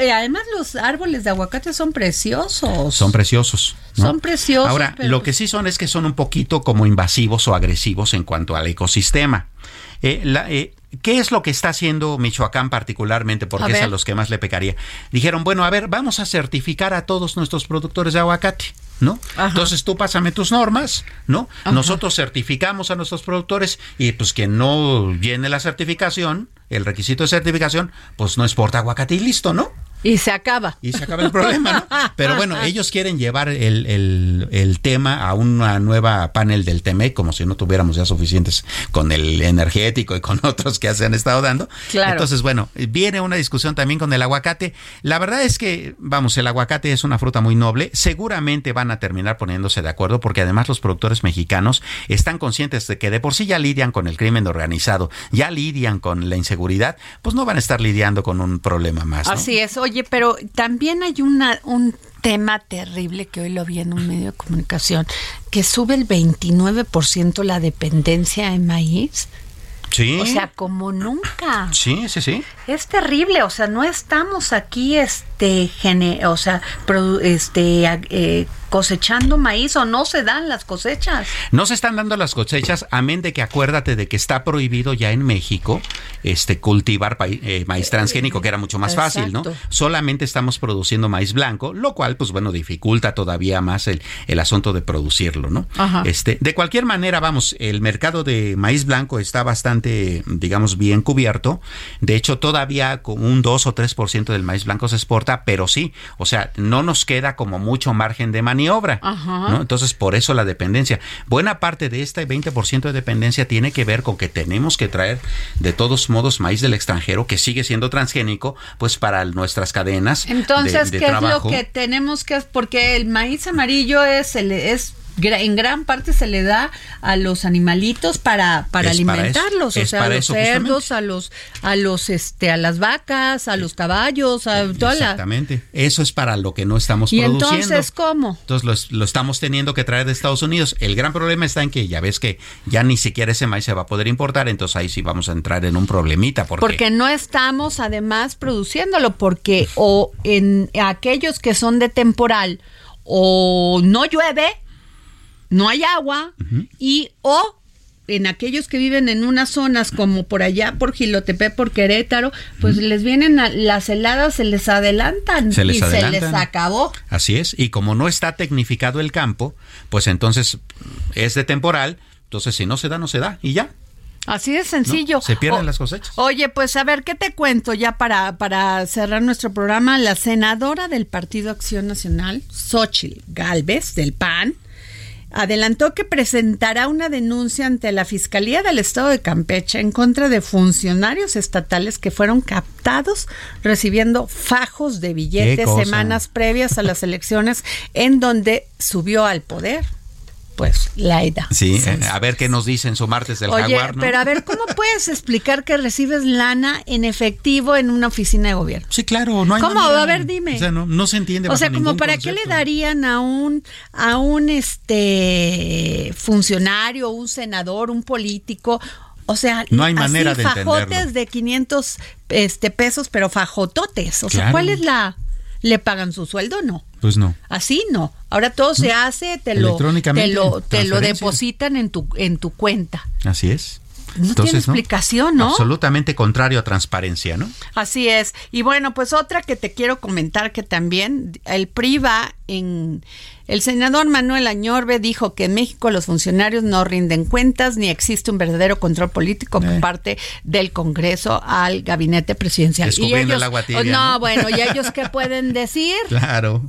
Eh, además los árboles de aguacate son preciosos. Son preciosos. Son preciosos. Ahora, lo que sí son es que son un poquito como invasivos o agresivos en cuanto al ecosistema. Eh, eh, ¿Qué es lo que está haciendo Michoacán particularmente? Porque es a los que más le pecaría. Dijeron, bueno, a ver, vamos a certificar a todos nuestros productores de aguacate. ¿No? Entonces tú pásame tus normas, ¿no? Nosotros certificamos a nuestros productores y pues quien no llene la certificación, el requisito de certificación, pues no exporta aguacate y listo, ¿no? Y se acaba. Y se acaba el problema, ¿no? Pero bueno, ellos quieren llevar el, el, el, tema a una nueva panel del TEMEC, como si no tuviéramos ya suficientes con el energético y con otros que se han estado dando. Claro. Entonces, bueno, viene una discusión también con el aguacate. La verdad es que, vamos, el aguacate es una fruta muy noble. Seguramente van a terminar poniéndose de acuerdo porque además los productores mexicanos están conscientes de que de por sí ya lidian con el crimen organizado, ya lidian con la inseguridad, pues no van a estar lidiando con un problema más. Así es. Oye, pero también hay una, un tema terrible que hoy lo vi en un medio de comunicación, que sube el 29% la dependencia en maíz. Sí. O sea, como nunca. Sí, sí, sí. Es terrible, o sea, no estamos aquí, este, o sea, este, eh, cosechando maíz o no se dan las cosechas. No se están dando las cosechas, amén de que acuérdate de que está prohibido ya en México este cultivar eh, maíz transgénico, que era mucho más fácil, ¿no? Solamente estamos produciendo maíz blanco, lo cual, pues bueno, dificulta todavía más el, el asunto de producirlo, ¿no? Este, de cualquier manera, vamos, el mercado de maíz blanco está bastante, digamos, bien cubierto. De hecho, todavía con un 2 o 3% del maíz blanco se exporta, pero sí, o sea, no nos queda como mucho margen de maniobra obra. ¿no? Entonces, por eso la dependencia. Buena parte de este 20% de dependencia tiene que ver con que tenemos que traer de todos modos maíz del extranjero que sigue siendo transgénico, pues para nuestras cadenas. Entonces, ¿qué es lo que tenemos que porque el maíz amarillo es el es en gran parte se le da a los animalitos para, para alimentarlos, o sea, a los cerdos, a los, a los, este, a las vacas, a los caballos, a toda Exactamente. Eso es para lo que no estamos ¿Y produciendo. entonces cómo? Entonces lo, estamos teniendo que traer de Estados Unidos. El gran problema está en que ya ves que ya ni siquiera ese maíz se va a poder importar, entonces ahí sí vamos a entrar en un problemita. Porque, porque no estamos además produciéndolo, porque o en aquellos que son de temporal o no llueve no hay agua y o en aquellos que viven en unas zonas como por allá, por Gilotepe, por Querétaro, pues les vienen las heladas, se les adelantan se les y se les acabó. Así es, y como no está tecnificado el campo, pues entonces es de temporal, entonces si no se da, no se da y ya. Así de sencillo. se pierden las cosechas. Oye, pues a ver, ¿qué te cuento ya para, para cerrar nuestro programa? La senadora del Partido Acción Nacional, Xochitl Galvez, del PAN, adelantó que presentará una denuncia ante la Fiscalía del Estado de Campeche en contra de funcionarios estatales que fueron captados recibiendo fajos de billetes semanas previas a las elecciones en donde subió al poder pues Laida. Sí, eh, a ver qué nos dicen su martes del Oye, Pero a ver, ¿cómo puedes explicar que recibes lana en efectivo en una oficina de gobierno? Sí, claro, no hay ¿Cómo? A ver, dime. O sea, no, se entiende. O sea, como para qué le darían a un a un este funcionario, un senador, un político o sea, no hay manera así, de fajotes de 500 este, pesos, pero fajototes. O sea, ¿cuál es la le pagan su sueldo, no. Pues no. Así no. Ahora todo se hace, te lo, te lo, te lo depositan en tu, en tu cuenta. Así es. No tiene explicación, ¿no? Absolutamente contrario a transparencia, ¿no? Así es. Y bueno, pues otra que te quiero comentar que también el PRI va en... El senador Manuel Añorbe dijo que en México los funcionarios no rinden cuentas ni existe un verdadero control político por eh. parte del Congreso al gabinete presidencial. y ellos, el agua tibia, no, bueno, ¿y ellos qué pueden decir? Claro.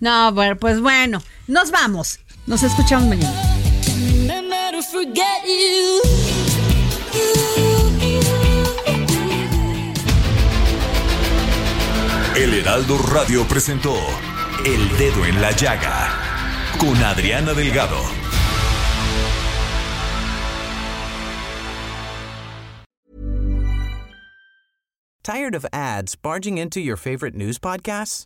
No, bueno, pues bueno, nos vamos. Nos escuchamos mañana. El Heraldo Radio presentó El Dedo en la Llaga con Adriana Delgado. ¿Tired of ads barging into your favorite news podcasts?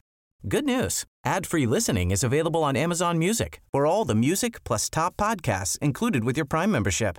Good news. Ad-free listening is available on Amazon Music for all the music plus top podcasts included with your Prime membership.